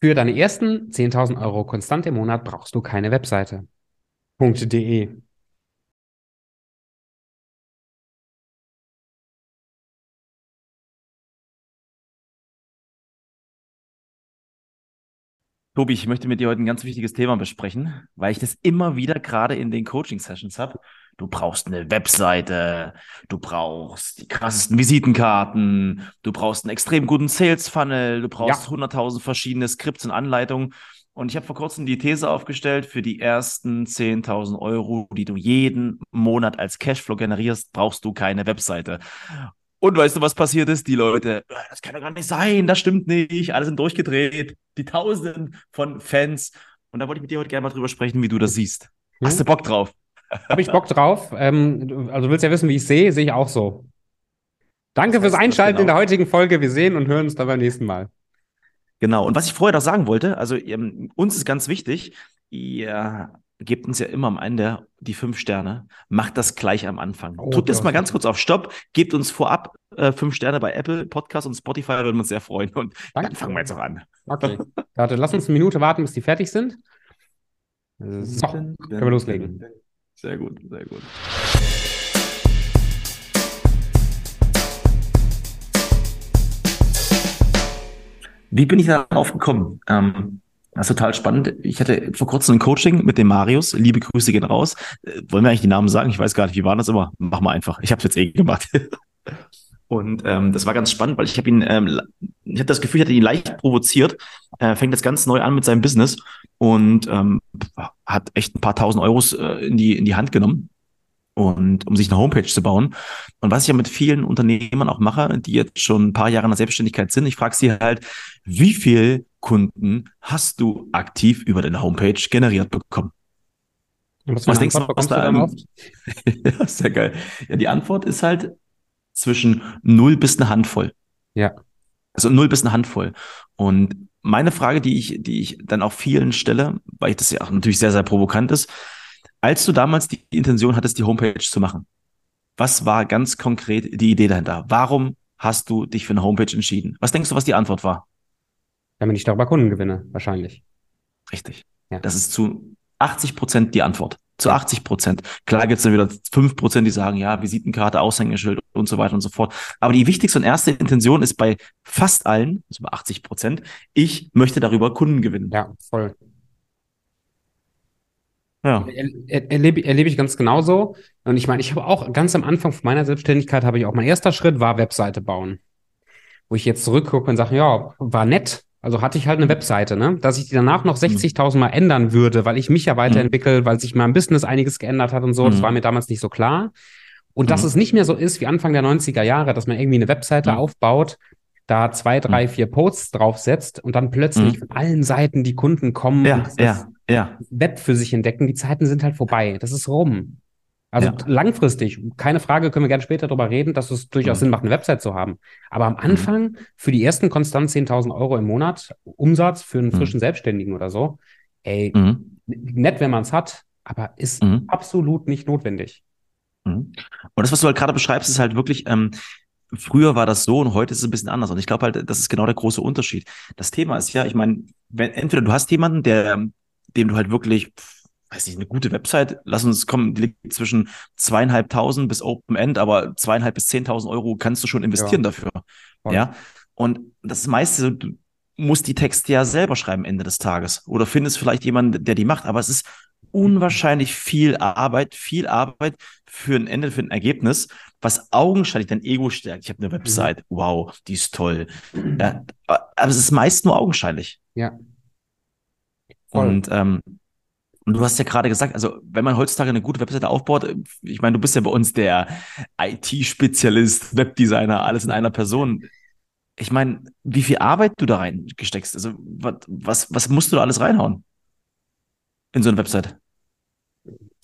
Für deine ersten 10.000 Euro konstant im Monat brauchst du keine Webseite. .de Tobi, ich möchte mit dir heute ein ganz wichtiges Thema besprechen, weil ich das immer wieder gerade in den Coaching-Sessions habe. Du brauchst eine Webseite, du brauchst die krassesten Visitenkarten, du brauchst einen extrem guten Sales-Funnel, du brauchst ja. 100.000 verschiedene Skripts und Anleitungen. Und ich habe vor kurzem die These aufgestellt, für die ersten 10.000 Euro, die du jeden Monat als Cashflow generierst, brauchst du keine Webseite. Und weißt du, was passiert ist? Die Leute, das kann doch gar nicht sein, das stimmt nicht, alle sind durchgedreht, die Tausenden von Fans. Und da wollte ich mit dir heute gerne mal drüber sprechen, wie du das siehst. Hast hm? du Bock drauf? Habe ich Bock drauf. Ähm, also du willst ja wissen, wie ich sehe, sehe ich auch so. Danke fürs Einschalten genau. in der heutigen Folge. Wir sehen und hören uns dann beim nächsten Mal. Genau. Und was ich vorher noch sagen wollte, also ähm, uns ist ganz wichtig, ihr gebt uns ja immer am Ende die fünf Sterne. Macht das gleich am Anfang. Oh, Drückt jetzt mal ganz kurz auf Stopp, gebt uns vorab äh, fünf Sterne bei Apple Podcast und Spotify, würden wir uns sehr freuen. Und Danke. dann fangen wir jetzt auch an. Okay. Warte, lass uns eine Minute warten, bis die fertig sind. So, können wir loslegen. Sehr gut, sehr gut. Wie bin ich darauf gekommen? Ähm, das ist total spannend. Ich hatte vor kurzem ein Coaching mit dem Marius. Liebe Grüße gehen raus. Äh, wollen wir eigentlich die Namen sagen? Ich weiß gar nicht, wie war das immer. Mach mal einfach. Ich habe es jetzt eh gemacht. Und ähm, das war ganz spannend, weil ich habe ihn, ähm, ich hatte das Gefühl, ich hatte ihn leicht provoziert. Er fängt jetzt ganz neu an mit seinem Business und ähm, hat echt ein paar tausend Euros äh, in die in die Hand genommen und um sich eine Homepage zu bauen. Und was ich ja mit vielen Unternehmern auch mache, die jetzt schon ein paar Jahre in der Selbstständigkeit sind, ich frage sie halt, wie viel Kunden hast du aktiv über deine Homepage generiert bekommen? was, was denkst du, was da oft? ja, sehr geil. Ja, die Antwort ist halt zwischen null bis eine Handvoll. Ja. Also null bis eine Handvoll. Und meine Frage, die ich, die ich dann auch vielen stelle, weil ich das ja auch natürlich sehr, sehr provokant ist, als du damals die Intention hattest, die Homepage zu machen, was war ganz konkret die Idee dahinter? Warum hast du dich für eine Homepage entschieden? Was denkst du, was die Antwort war? Damit ich darüber Kunden gewinne, wahrscheinlich. Richtig. Ja. Das ist zu 80 Prozent die Antwort. Zu 80 Prozent. Klar gibt es dann wieder 5 Prozent, die sagen, ja, Visitenkarte, Aushängeschild und so weiter und so fort. Aber die wichtigste und erste Intention ist bei fast allen, also bei 80 Prozent, ich möchte darüber Kunden gewinnen. Ja, voll. Ja. Er, erlebe, erlebe ich ganz genauso. Und ich meine, ich habe auch ganz am Anfang von meiner Selbstständigkeit habe ich auch mein erster Schritt war Webseite bauen. Wo ich jetzt zurückgucke und sage, ja, war nett. Also hatte ich halt eine Webseite, ne? Dass ich die danach noch 60.000 mhm. Mal ändern würde, weil ich mich ja weiterentwickle, mhm. weil sich mein Business einiges geändert hat und so. Mhm. Das war mir damals nicht so klar. Und mhm. dass es nicht mehr so ist wie Anfang der 90er Jahre, dass man irgendwie eine Webseite mhm. aufbaut, da zwei, drei, mhm. vier Posts draufsetzt und dann plötzlich von allen Seiten die Kunden kommen ja, und das ja, ja. Web für sich entdecken. Die Zeiten sind halt vorbei. Das ist rum. Also ja. langfristig, keine Frage, können wir gerne später darüber reden, dass es durchaus mhm. Sinn macht, eine Website zu haben. Aber am mhm. Anfang mhm. für die ersten konstant 10.000 Euro im Monat Umsatz für einen mhm. frischen Selbstständigen oder so, ey, mhm. nett, wenn man es hat, aber ist mhm. absolut nicht notwendig. Und das, was du halt gerade beschreibst, ist halt wirklich, ähm, früher war das so und heute ist es ein bisschen anders. Und ich glaube halt, das ist genau der große Unterschied. Das Thema ist ja, ich meine, wenn entweder du hast jemanden, der, dem du halt wirklich weiß nicht, eine gute Website, lass uns kommen, die liegt zwischen zweieinhalbtausend bis Open End, aber zweieinhalb bis zehntausend Euro kannst du schon investieren ja. dafür. Voll. Ja. Und das meiste, du musst die Texte ja selber schreiben Ende des Tages. Oder findest vielleicht jemanden, der die macht, aber es ist unwahrscheinlich viel Arbeit, viel Arbeit für ein Ende, für ein Ergebnis, was augenscheinlich dein Ego stärkt. Ich habe eine Website, mhm. wow, die ist toll. Ja, aber es ist meist nur augenscheinlich. Ja. Voll. Und ähm, und du hast ja gerade gesagt, also wenn man heutzutage eine gute Webseite aufbaut, ich meine, du bist ja bei uns der IT-Spezialist, Webdesigner, alles in einer Person. Ich meine, wie viel Arbeit du da reingesteckst, also was, was, was musst du da alles reinhauen in so eine Website?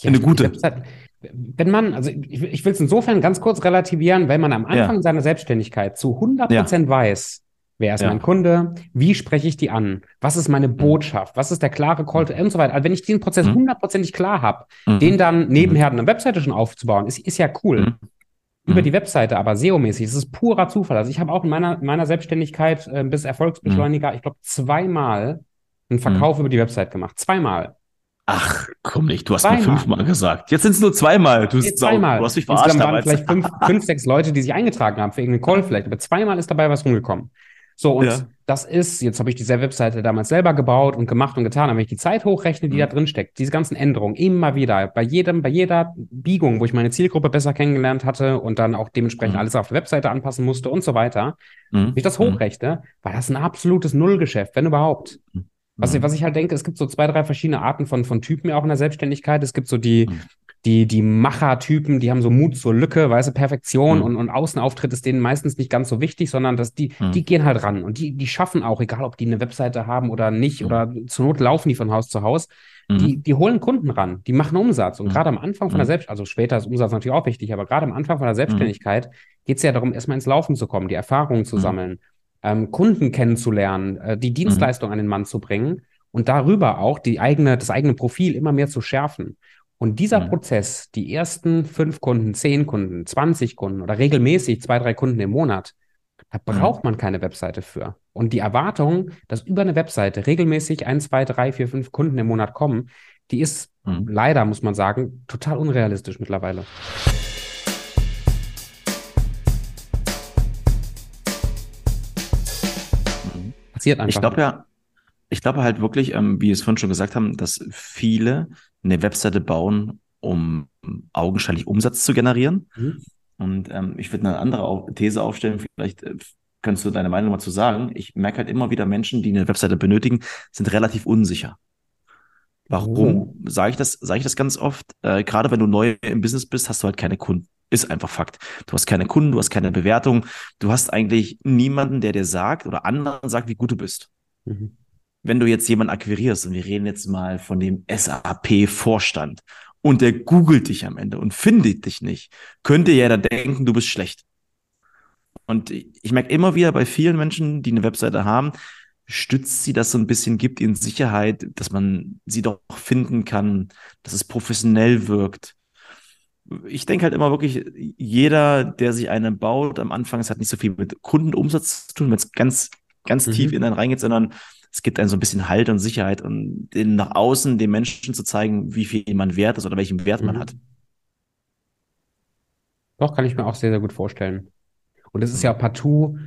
Ja, eine gute. Website, wenn man, also ich, ich will es insofern ganz kurz relativieren, wenn man am Anfang ja. seiner Selbstständigkeit zu 100 Prozent ja. weiß, Wer ist ja. mein Kunde? Wie spreche ich die an? Was ist meine mhm. Botschaft? Was ist der klare Call to und so weiter? Also wenn ich diesen Prozess mhm. hundertprozentig klar habe, mhm. den dann nebenher eine Webseite schon aufzubauen, ist, ist ja cool. über Mhm. die Webseite, aber SEO-mäßig, es ist purer Zufall. Also ich habe auch in meiner, meiner Selbstständigkeit äh, bis Erfolgsbeschleuniger, ich glaube, zweimal einen Verkauf über die Website gemacht. Zweimal. Ach, komm nicht, du hast Zweimal. mir fünfmal gesagt. Jetzt sind es nur zweimal. Du, Sau, zweimal. du hast mich verarscht Insgesamt waren damals. vielleicht fünf, fünf, sechs Leute, die sich eingetragen haben für irgendeinen Call vielleicht, aber zweimal ist dabei was rumgekommen. So, und Ja. das ist, jetzt habe ich diese Webseite damals selber gebaut und gemacht und getan, aber wenn ich die Zeit hochrechne, die Mhm. da drin steckt, diese ganzen Änderungen, immer wieder, bei jedem, bei jeder Biegung, wo ich meine Zielgruppe besser kennengelernt hatte und dann auch dementsprechend Mhm. alles auf der Webseite anpassen musste und so weiter, Mhm. wenn ich das Mhm. hochrechne, war das ein absolutes Nullgeschäft, wenn überhaupt. Was, ich, Mhm. was ich halt denke, es gibt so zwei, drei verschiedene Arten von, von Typen ja auch in der Selbstständigkeit. Es gibt so die, Mhm. Die, die Macher-Typen, die haben so Mut zur Lücke, weiße Perfektion Mhm. und, und Außenauftritt ist denen meistens nicht ganz so wichtig, sondern dass die, Mhm. die gehen halt ran und die, die schaffen auch, egal ob die eine Webseite haben oder nicht, Mhm. oder zur Not laufen die von Haus zu Haus, Mhm. die, die holen Kunden ran, die machen Umsatz. Und Mhm. gerade am Anfang von der Mhm. Selbst, also später ist Umsatz natürlich auch wichtig, aber gerade am Anfang von der Selbstständigkeit geht es ja darum, erstmal ins Laufen zu kommen, die Erfahrungen zu sammeln, ähm, Kunden kennenzulernen, äh, die Dienstleistung an den Mann zu bringen und darüber auch die eigene, das eigene Profil immer mehr zu schärfen. Und dieser Mhm. Prozess, die ersten fünf Kunden, zehn Kunden, 20 Kunden oder regelmäßig zwei, drei Kunden im Monat, da braucht man keine Webseite für. Und die Erwartung, dass über eine Webseite regelmäßig ein, zwei, drei, vier, fünf Kunden im Monat kommen, die ist Mhm. leider, muss man sagen, total unrealistisch mittlerweile. Passiert einfach. Ich glaube ja, ich glaube halt wirklich, ähm, wie wir es vorhin schon gesagt haben, dass viele eine Webseite bauen, um augenscheinlich Umsatz zu generieren. Mhm. Und ähm, ich würde eine andere These aufstellen, vielleicht äh, könntest du deine Meinung mal zu sagen. Ich merke halt immer wieder Menschen, die eine Webseite benötigen, sind relativ unsicher. Warum sage ich das? Sage ich das ganz oft? Äh, gerade wenn du neu im Business bist, hast du halt keine Kunden. Ist einfach Fakt. Du hast keine Kunden, du hast keine Bewertung, du hast eigentlich niemanden, der dir sagt oder anderen sagt, wie gut du bist. Mhm. Wenn du jetzt jemanden akquirierst und wir reden jetzt mal von dem SAP-Vorstand und der googelt dich am Ende und findet dich nicht, könnte ja da denken, du bist schlecht. Und ich merke immer wieder bei vielen Menschen, die eine Webseite haben, stützt sie das so ein bisschen, gibt ihnen Sicherheit, dass man sie doch finden kann, dass es professionell wirkt. Ich denke halt immer wirklich, jeder, der sich eine baut, am Anfang, es hat nicht so viel mit Kundenumsatz zu tun, wenn es ganz, ganz Mhm. tief in einen reingeht, sondern es gibt einen so ein bisschen Halt und Sicherheit und den nach außen den Menschen zu zeigen, wie viel man wert ist oder welchen Wert man Mhm. hat. Doch, kann ich mir auch sehr, sehr gut vorstellen. Und es ist ja partout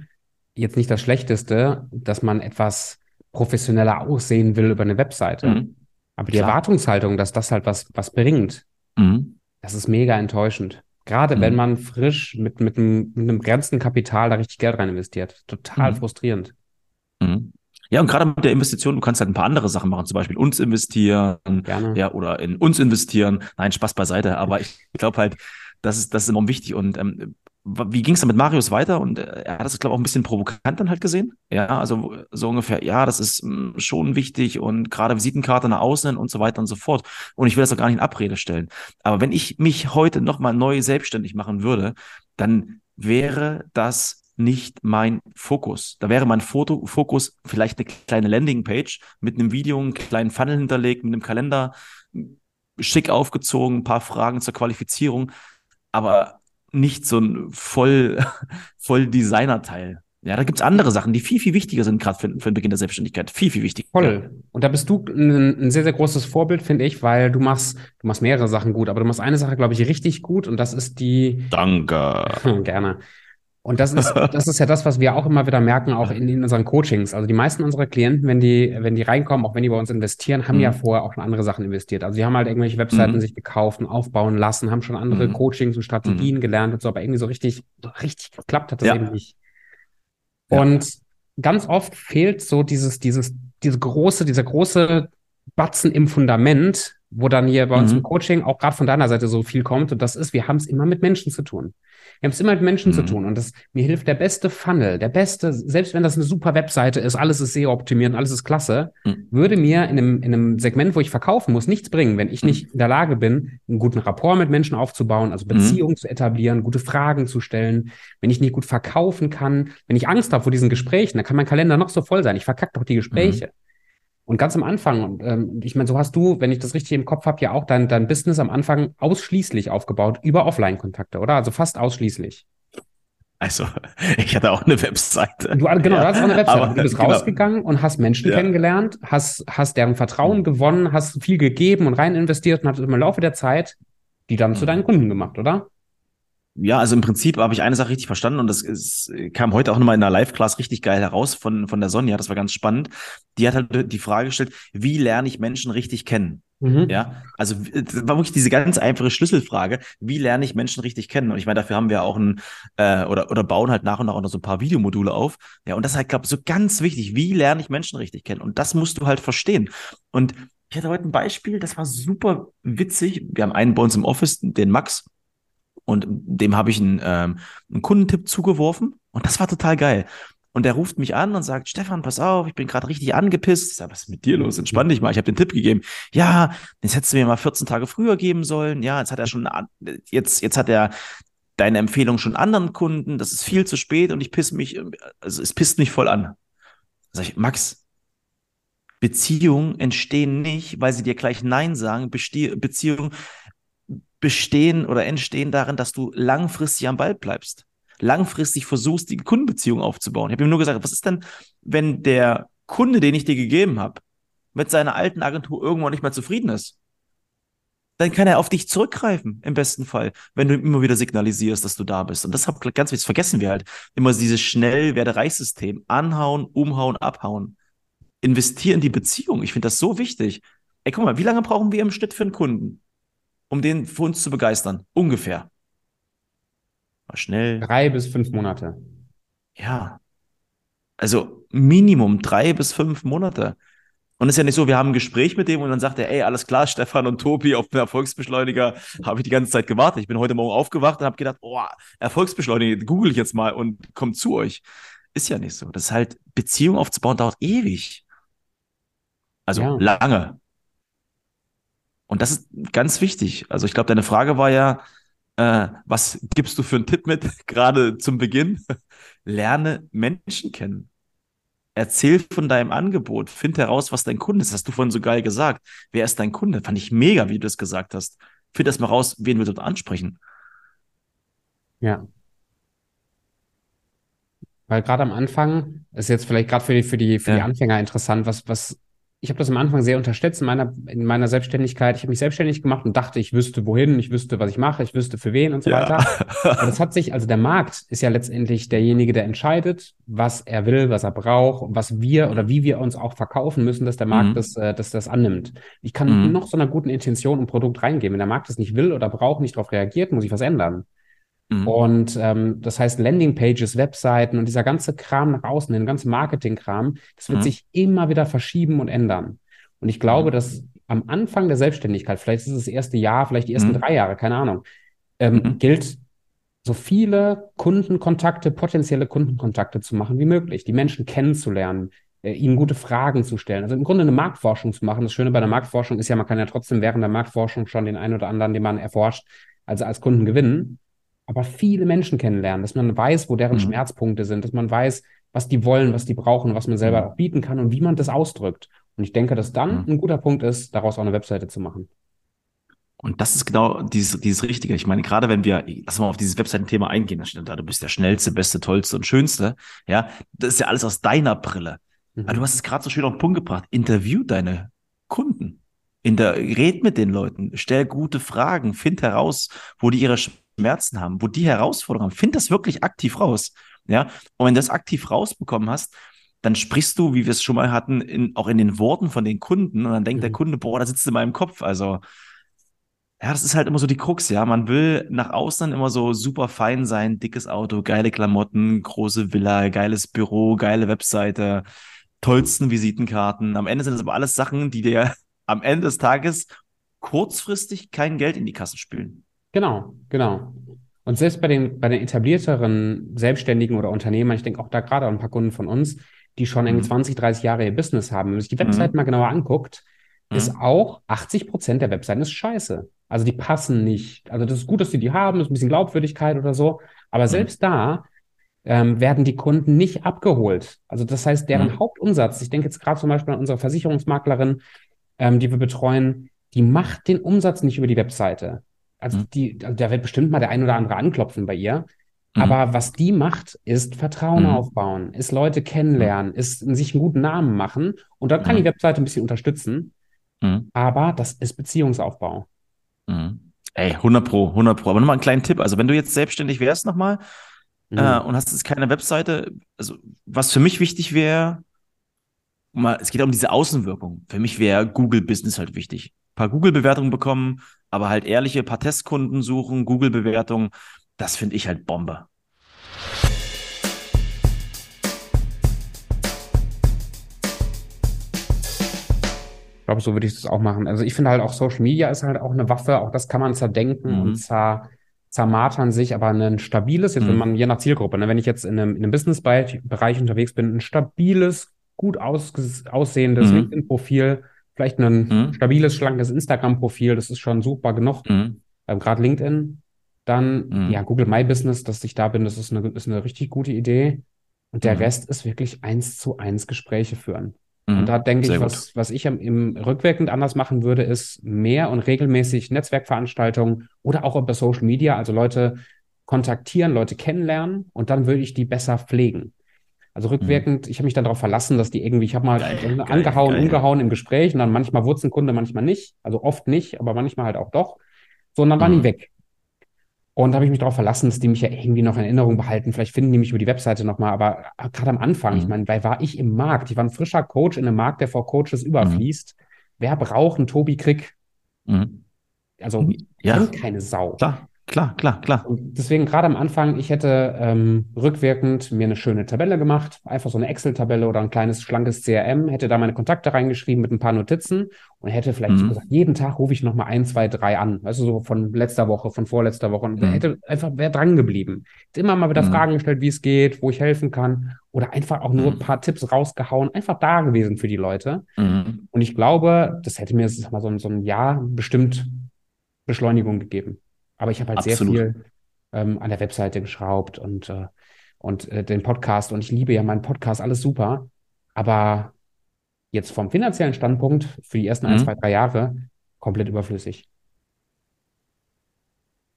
jetzt nicht das Schlechteste, dass man etwas professioneller aussehen will über eine Webseite. Mhm. Aber die Klar. Erwartungshaltung, dass das halt was, was bringt, Mhm. das ist mega enttäuschend. Gerade Mhm. wenn man frisch mit, mit, einem, mit einem begrenzten Kapital da richtig Geld rein investiert. Total Mhm. frustrierend. Mhm. Ja, und gerade mit der Investition, du kannst halt ein paar andere Sachen machen, zum Beispiel uns investieren, Gerne. ja, oder in uns investieren. Nein, Spaß beiseite, aber ich glaube halt, das ist, das ist enorm wichtig. Und ähm, wie ging es dann mit Marius weiter? Und äh, er hat das, glaube ich, auch ein bisschen provokant dann halt gesehen. Ja, also so ungefähr, ja, das ist mh, schon wichtig und gerade Visitenkarte nach außen und so weiter und so fort. Und ich will das auch gar nicht in Abrede stellen. Aber wenn ich mich heute nochmal neu selbstständig machen würde, dann wäre das nicht mein Fokus. Da wäre mein Foto Fokus vielleicht eine kleine Landingpage mit einem Video, einen kleinen Funnel hinterlegt, mit einem Kalender, schick aufgezogen, ein paar Fragen zur Qualifizierung, aber nicht so ein voll, voll Designer-Teil. Ja, da gibt's andere Sachen, die viel, viel wichtiger sind, gerade für, für den Beginn der Selbstständigkeit. Viel, viel wichtiger. Voll. Und da bist du ein, ein sehr, sehr großes Vorbild, finde ich, weil du machst, du machst mehrere Sachen gut, aber du machst eine Sache, glaube ich, richtig gut und das ist die, Danke. Gerne. Und das ist, das ist ja das, was wir auch immer wieder merken, auch in, in unseren Coachings. Also die meisten unserer Klienten, wenn die, wenn die reinkommen, auch wenn die bei uns investieren, haben Mhm. ja vorher auch schon andere Sachen investiert. Also die haben halt irgendwelche Webseiten Mhm. sich gekauft und aufbauen lassen, haben schon andere Mhm. Coachings und Strategien gelernt und so, aber irgendwie so richtig, so richtig geklappt hat das Ja. eben nicht. Ja. Und ganz oft fehlt so dieses, dieses, diese große, dieser große Batzen im Fundament, wo dann hier bei uns Mhm. im Coaching auch gerade von deiner Seite so viel kommt. Und das ist, wir haben es immer mit Menschen zu tun. Wir haben es immer mit Menschen zu Mhm. tun. Und das, mir hilft der beste Funnel, der beste, selbst wenn das eine super Webseite ist, alles ist SEO optimiert und alles ist klasse, Mhm. würde mir in einem, in einem Segment, wo ich verkaufen muss, nichts bringen, wenn ich Mhm. nicht in der Lage bin, einen guten Rapport mit Menschen aufzubauen, also Beziehungen zu etablieren, gute Fragen zu stellen, wenn ich nicht gut verkaufen kann, wenn ich Angst habe vor diesen Gesprächen, dann kann mein Kalender noch so voll sein. Ich verkacke doch die Gespräche. Und ganz am Anfang, und ähm, ich meine, so hast du, wenn ich das richtig im Kopf habe, ja auch dein, dein Business am Anfang ausschließlich aufgebaut über Offline-Kontakte, oder? Also fast ausschließlich. Also, ich hatte auch eine Webseite. Du, genau, ja, du hattest auch eine Webseite. Aber, du bist genau. rausgegangen und hast Menschen ja. kennengelernt, hast, hast deren Vertrauen mhm. gewonnen, hast viel gegeben und rein investiert und hast im Laufe der Zeit die dann mhm. zu deinen Kunden gemacht, oder? Ja, also im Prinzip habe ich eine Sache richtig verstanden und das ist, kam heute auch nochmal in der Live-Class richtig geil heraus von, von der Sonja. Das war ganz spannend. Die hat halt die Frage gestellt, wie lerne ich Menschen richtig kennen? Mhm. Ja, also das war wirklich diese ganz einfache Schlüsselfrage, wie lerne ich Menschen richtig kennen? Und ich meine, dafür haben wir auch ein, äh, oder, oder bauen halt nach und nach auch noch so ein paar Videomodule auf. Ja, und das ist halt, glaube ich, so ganz wichtig. Wie lerne ich Menschen richtig kennen? Und das musst du halt verstehen. Und ich hatte heute ein Beispiel, das war super witzig. Wir haben einen bei uns im Office, den Max, und dem habe ich einen, ähm, einen Kundentipp zugeworfen und das war total geil. Und der ruft mich an und sagt, Stefan, pass auf, ich bin gerade richtig angepisst. Ich sag, was ist mit dir los? Entspann dich mal. Ich habe den Tipp gegeben. Ja, jetzt hättest du mir mal 14 Tage früher geben sollen. Ja, jetzt hat er schon, jetzt, jetzt hat er deine Empfehlung schon anderen Kunden. Das ist viel zu spät und ich piss mich, also es pisst mich voll an. Sag ich, Max, Beziehungen entstehen nicht, weil sie dir gleich Nein sagen. Beziehungen bestehen oder entstehen darin, dass du langfristig am Ball bleibst. Langfristig versuchst, die Kundenbeziehung aufzubauen. Ich habe ihm nur gesagt, was ist denn, wenn der Kunde, den ich dir gegeben habe, mit seiner alten Agentur irgendwann nicht mehr zufrieden ist? Dann kann er auf dich zurückgreifen, im besten Fall, wenn du immer wieder signalisierst, dass du da bist. Und das hab, ganz wichtig, vergessen wir halt. Immer dieses schnell werde Reichssystem. Anhauen, umhauen, abhauen. Investier in die Beziehung. Ich finde das so wichtig. Ey, guck mal, wie lange brauchen wir im Schnitt für einen Kunden? Um den für uns zu begeistern? Ungefähr. Mal schnell. Drei bis fünf Monate. Ja. Also Minimum drei bis fünf Monate. Und es ist ja nicht so, wir haben ein Gespräch mit dem und dann sagt er, ey, alles klar, Stefan und Tobi, auf den Erfolgsbeschleuniger habe ich die ganze Zeit gewartet. Ich bin heute Morgen aufgewacht und habe gedacht, oh, Erfolgsbeschleuniger, google ich jetzt mal und komm zu euch. Ist ja nicht so. Das ist halt, Beziehung aufzubauen dauert ewig. Also ja. lange. Und das ist ganz wichtig. Also ich glaube, deine Frage war ja, äh, was gibst du für einen Tipp mit, gerade zum Beginn? Lerne Menschen kennen. Erzähl von deinem Angebot. Find heraus, was dein Kunde ist. Das hast du vorhin so geil gesagt. Wer ist dein Kunde? Fand ich mega, wie du das gesagt hast. Find erst mal raus, wen wir dort ansprechen. Ja. Weil gerade am Anfang ist jetzt vielleicht gerade für die, für die, für ja. die Anfänger interessant, was, was ich habe das am Anfang sehr unterstützt in meiner, in meiner Selbstständigkeit. Ich habe mich selbstständig gemacht und dachte, ich wüsste wohin, ich wüsste, was ich mache, ich wüsste für wen und so ja. weiter. Aber das hat sich, also der Markt ist ja letztendlich derjenige, der entscheidet, was er will, was er braucht, was wir oder wie wir uns auch verkaufen müssen, dass der Markt mhm. das, äh, dass das annimmt. Ich kann mhm. noch so einer guten Intention ein Produkt reingeben. Wenn der Markt es nicht will oder braucht, nicht darauf reagiert, muss ich was ändern. Mhm. Und ähm, das heißt, Landingpages, Webseiten und dieser ganze Kram nach außen, den ganzen Marketingkram, das wird mhm. sich immer wieder verschieben und ändern. Und ich glaube, mhm. dass am Anfang der Selbstständigkeit, vielleicht ist es das erste Jahr, vielleicht die ersten mhm. drei Jahre, keine Ahnung, ähm, mhm. gilt, so viele Kundenkontakte, potenzielle Kundenkontakte zu machen wie möglich, die Menschen kennenzulernen, äh, ihnen gute Fragen zu stellen. Also im Grunde eine Marktforschung zu machen. Das Schöne bei der Marktforschung ist ja, man kann ja trotzdem während der Marktforschung schon den einen oder anderen, den man erforscht, also als Kunden gewinnen aber viele Menschen kennenlernen, dass man weiß, wo deren mhm. Schmerzpunkte sind, dass man weiß, was die wollen, was die brauchen, was man selber mhm. auch bieten kann und wie man das ausdrückt. Und ich denke, dass dann mhm. ein guter Punkt ist, daraus auch eine Webseite zu machen. Und das ist genau dieses, dieses Richtige. Ich meine, gerade wenn wir, lass mal auf dieses Webseitenthema eingehen, da steht da, du bist der schnellste, beste, tollste und schönste. Ja, das ist ja alles aus deiner Brille. Mhm. Aber du hast es gerade so schön auf den Punkt gebracht. Interview deine Kunden. In der, red mit den Leuten, stell gute Fragen, find heraus, wo die ihre Schmerzen haben, wo die Herausforderungen haben, find das wirklich aktiv raus. Ja, und wenn du das aktiv rausbekommen hast, dann sprichst du, wie wir es schon mal hatten, in, auch in den Worten von den Kunden und dann denkt mhm. der Kunde, boah, da sitzt in meinem Kopf. Also, ja, das ist halt immer so die Krux, ja. Man will nach außen immer so super fein sein, dickes Auto, geile Klamotten, große Villa, geiles Büro, geile Webseite, tollsten Visitenkarten. Am Ende sind das aber alles Sachen, die dir am Ende des Tages kurzfristig kein Geld in die Kasse spülen. Genau, genau. Und selbst bei den, bei den etablierteren Selbstständigen oder Unternehmern, ich denke auch da gerade an ein paar Kunden von uns, die schon mhm. 20, 30 Jahre ihr Business haben, wenn man sich die Webseite mhm. mal genauer anguckt, mhm. ist auch 80 Prozent der Webseiten ist scheiße. Also die passen nicht. Also das ist gut, dass die die haben, ist ein bisschen Glaubwürdigkeit oder so. Aber mhm. selbst da ähm, werden die Kunden nicht abgeholt. Also das heißt, deren Mhm. Hauptumsatz, ich denke jetzt gerade zum Beispiel an unsere Versicherungsmaklerin, ähm, die wir betreuen, die macht den Umsatz nicht über die Webseite. Also Mhm. die, also da wird bestimmt mal der ein oder andere anklopfen bei ihr. Mhm. Aber was die macht, ist Vertrauen Mhm. aufbauen, ist Leute kennenlernen, ist sich einen guten Namen machen. Und dann kann Mhm. die Webseite ein bisschen unterstützen. Mhm. Aber das ist Beziehungsaufbau. Mhm. Ey, 100 Pro, 100 Pro. Aber nochmal einen kleinen Tipp. Also wenn du jetzt selbstständig wärst nochmal Mhm. äh, und hast jetzt keine Webseite, also was für mich wichtig wäre, mal, es geht um diese Außenwirkung. Für mich wäre Google Business halt wichtig. Ein paar Google-Bewertungen bekommen, aber halt ehrliche, paar Testkunden suchen, Google-Bewertungen, das finde ich halt Bombe. Ich glaube, so würde ich das auch machen. Also ich finde halt auch Social Media ist halt auch eine Waffe, auch das kann man zerdenken Mhm. und zer, zermartern sich, aber ein stabiles, jetzt wenn Mhm. man je nach Zielgruppe, ne, wenn ich jetzt in einem, in einem Business-Bereich Bereich unterwegs bin, ein stabiles, gut ausges- aussehendes Mhm. LinkedIn-Profil, vielleicht ein Mhm. stabiles, schlankes Instagram-Profil, das ist schon suchbar genug, Mhm. ähm, gerade LinkedIn. Dann, Mhm. ja, Google My Business, dass ich da bin, das ist eine, ist eine richtig gute Idee. Und der Mhm. Rest ist wirklich eins zu eins Gespräche führen. Mhm. Und da denke Sehr ich, gut. was, was ich am, im rückwirkend anders machen würde, ist mehr und regelmäßig Netzwerkveranstaltungen oder auch über Social Media, also Leute kontaktieren, Leute kennenlernen und dann würde ich die besser pflegen. Also rückwirkend, ich habe mich dann darauf verlassen, dass die irgendwie, ich habe mal Geil, angehauen, geil. umgehauen im Gespräch und dann manchmal wurde es ein Kunde, manchmal nicht. Also oft nicht, aber manchmal halt auch doch. So, und dann waren Mhm. die weg. Und da habe ich mich darauf verlassen, dass die mich ja irgendwie noch in Erinnerung behalten. Vielleicht finden die mich über die Webseite nochmal, aber äh, gerade am Anfang, ich Mhm. meine, weil war ich im Markt? Ich war ein frischer Coach in einem Markt, der vor Coaches überfließt. Wer braucht einen Tobi Krieg? Mhm. Also Ja, kennt keine Sau. klar, klar, klar, klar. Und deswegen gerade am Anfang, ich hätte ähm, rückwirkend mir eine schöne Tabelle gemacht, einfach so eine Excel-Tabelle oder ein kleines, schlankes CRM, hätte da meine Kontakte reingeschrieben mit ein paar Notizen und hätte vielleicht so Mhm. gesagt, jeden Tag rufe ich nochmal ein, zwei, drei an. Weißt du, so von letzter Woche, von vorletzter Woche. Und Mhm. hätte einfach, wäre dran geblieben. Hätte immer mal wieder Mhm. Fragen gestellt, wie es geht, wo ich helfen kann. Oder einfach auch nur Mhm. ein paar Tipps rausgehauen, einfach da gewesen für die Leute. Mhm. Und ich glaube, das hätte mir sag mal, so, ein- so ein Jahr bestimmt Beschleunigung gegeben. Aber ich habe halt sehr Absolut. viel ähm, an der Webseite geschraubt und, äh, und äh, den Podcast. Und ich liebe ja meinen Podcast, alles super. Aber jetzt vom finanziellen Standpunkt für die ersten ein, Mhm. zwei, drei Jahre komplett überflüssig.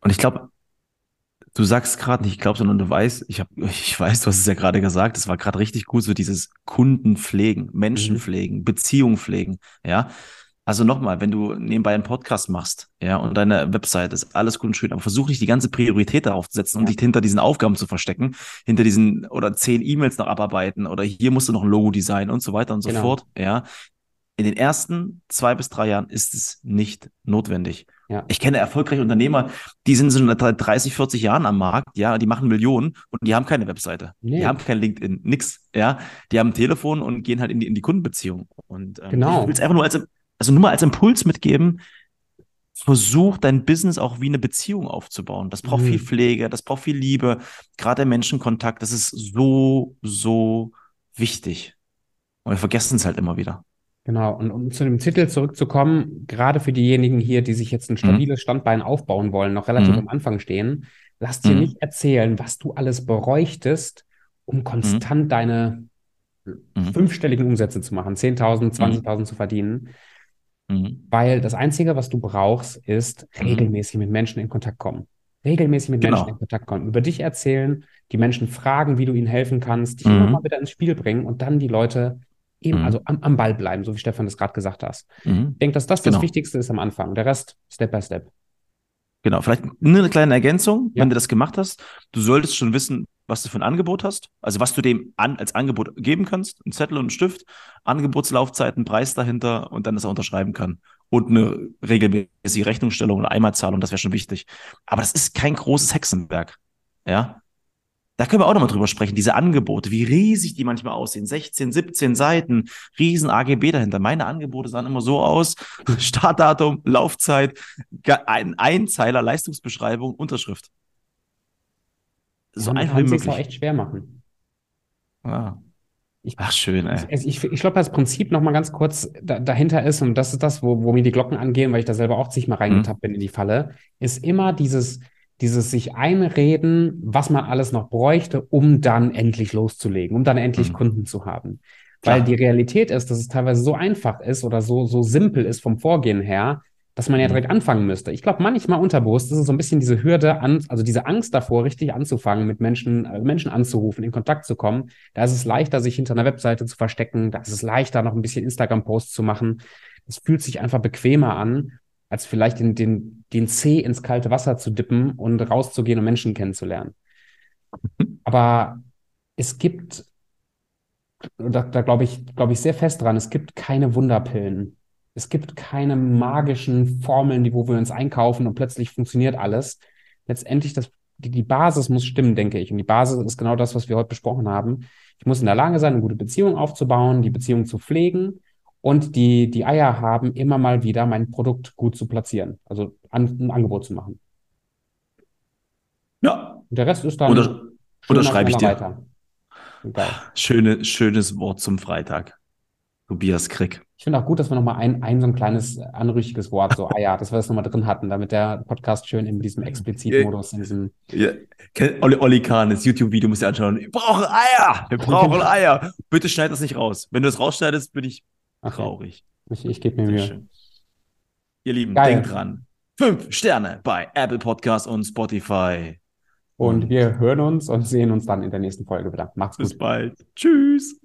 Und ich glaube, du sagst gerade nicht, ich glaube, sondern du weißt, ich habe, ich weiß, du hast es ja gerade gesagt, das war gerade richtig gut, so dieses Kunden pflegen, Menschen Mhm. pflegen, Beziehung pflegen, ja. Also nochmal, wenn du nebenbei einen Podcast machst, ja, und deine Website ist alles gut und schön, aber versuch nicht die ganze Priorität darauf zu setzen und Ja. dich hinter diesen Aufgaben zu verstecken, hinter diesen oder zehn E-Mails noch abarbeiten oder hier musst du noch ein Logo designen und so weiter und so Genau. fort, ja. In den ersten zwei bis drei Jahren ist es nicht notwendig. Ja. Ich kenne erfolgreiche Unternehmer, die sind schon seit 30, 40 Jahren am Markt, ja, die machen Millionen und die haben keine Webseite. Nee. Die haben kein LinkedIn, nix, ja. Die haben ein Telefon und gehen halt in die, in die Kundenbeziehung. Und ähm, Genau. ich will es einfach nur als, also nur mal als Impuls mitgeben, versuch dein Business auch wie eine Beziehung aufzubauen. Das braucht Mhm. viel Pflege, das braucht viel Liebe, gerade der Menschenkontakt, das ist so, so wichtig. Und wir vergessen es halt immer wieder. Genau, und um zu dem Titel zurückzukommen, gerade für diejenigen hier, die sich jetzt ein stabiles Standbein aufbauen wollen, noch relativ Mhm. am Anfang stehen, lass dir Mhm. nicht erzählen, was du alles bräuchtest, um konstant deine Mhm. fünfstelligen Umsätze zu machen, 10.000, 20.000 zu verdienen, Mhm. weil das Einzige, was du brauchst, ist Mhm. regelmäßig mit Menschen in Kontakt kommen. Regelmäßig mit Genau. Menschen in Kontakt kommen, über dich erzählen, die Menschen fragen, wie du ihnen helfen kannst, dich Mhm. immer mal wieder ins Spiel bringen und dann die Leute eben, Mhm. also am, am Ball bleiben, so wie Stefan das gerade gesagt hast. Mhm. Ich denke, dass das Genau. das Wichtigste ist am Anfang. Der Rest Step by Step. Genau, vielleicht nur eine kleine Ergänzung, Ja. wenn du das gemacht hast. Du solltest schon wissen, was du für ein Angebot hast, also was du dem an, als Angebot geben kannst, ein Zettel und ein Stift, Angebotslaufzeit, ein Preis dahinter und dann, dass er unterschreiben kann. Und eine regelmäßige Rechnungsstellung oder Einmalzahlung, das wäre schon wichtig. Aber das ist kein großes Hexenwerk. Ja. Da können wir auch nochmal drüber sprechen, diese Angebote, wie riesig die manchmal aussehen. 16, 17 Seiten, riesen AGB dahinter. Meine Angebote sahen immer so aus. Startdatum, Laufzeit, ein Einzeiler, Leistungsbeschreibung, Unterschrift. So Ja, einfach wie kann sich's auch möglich. echt schwer machen. Ah. Ich- Ach, schön, ey. Ich, ich, ich glaube, das Prinzip noch mal ganz kurz da, dahinter ist, und das ist das, wo, wo mir die Glocken angehen, weil ich da selber auch zigmal reingetappt bin in die Falle, ist immer dieses, dieses sich einreden, was man alles noch bräuchte, um dann endlich loszulegen, um dann endlich Mhm. Kunden zu haben. Klar. Weil die Realität ist, dass es teilweise so einfach ist oder so, so simpel ist vom Vorgehen her, dass man ja Mhm. direkt anfangen müsste. Ich glaube, manchmal unterbewusst ist es so ein bisschen diese Hürde an, also diese Angst davor, richtig anzufangen, mit Menschen, äh, Menschen anzurufen, in Kontakt zu kommen. Da ist es leichter, sich hinter einer Webseite zu verstecken. Da ist es leichter, noch ein bisschen Instagram-Posts zu machen. Es fühlt sich einfach bequemer an, als vielleicht den, den, den Zeh ins kalte Wasser zu dippen und rauszugehen und Menschen kennenzulernen. Aber es gibt, da, da glaube ich, glaube ich sehr fest dran, es gibt keine Wunderpillen. Es gibt keine magischen Formeln, die, wo wir uns einkaufen und plötzlich funktioniert alles. Letztendlich, das, die, die Basis muss stimmen, denke ich. Und die Basis ist genau das, was wir heute besprochen haben. Ich muss in der Lage sein, eine gute Beziehung aufzubauen, die Beziehung zu pflegen und die, die Eier haben, immer mal wieder mein Produkt gut zu platzieren. Also an, ein Angebot zu machen. Ja, Und der Rest ist dann Unter, schöner, unterschreibe ich dir. weiter. Schöne, schönes Wort zum Freitag. Tobias Krick. Ich finde auch gut, dass wir nochmal ein, ein so ein kleines anrüchiges Wort, so Eier, dass wir das nochmal drin hatten, damit der Podcast schön in diesem Explizit-Modus, in diesem, Ja, Olli, Olli Kahn, das YouTube-Video musst du dir anschauen. Wir brauchen Eier! Wir brauchen Eier! Bitte schneid das nicht raus. Wenn du das rausschneidest, bin ich okay, traurig. ich, ich gebe mir Sehr Mühe. schön. Ihr Lieben, Geil. denkt dran. Fünf Sterne bei Apple Podcast und Spotify. Und wir hören uns und sehen uns dann in der nächsten Folge wieder. Macht's Bis gut. bald. Tschüss.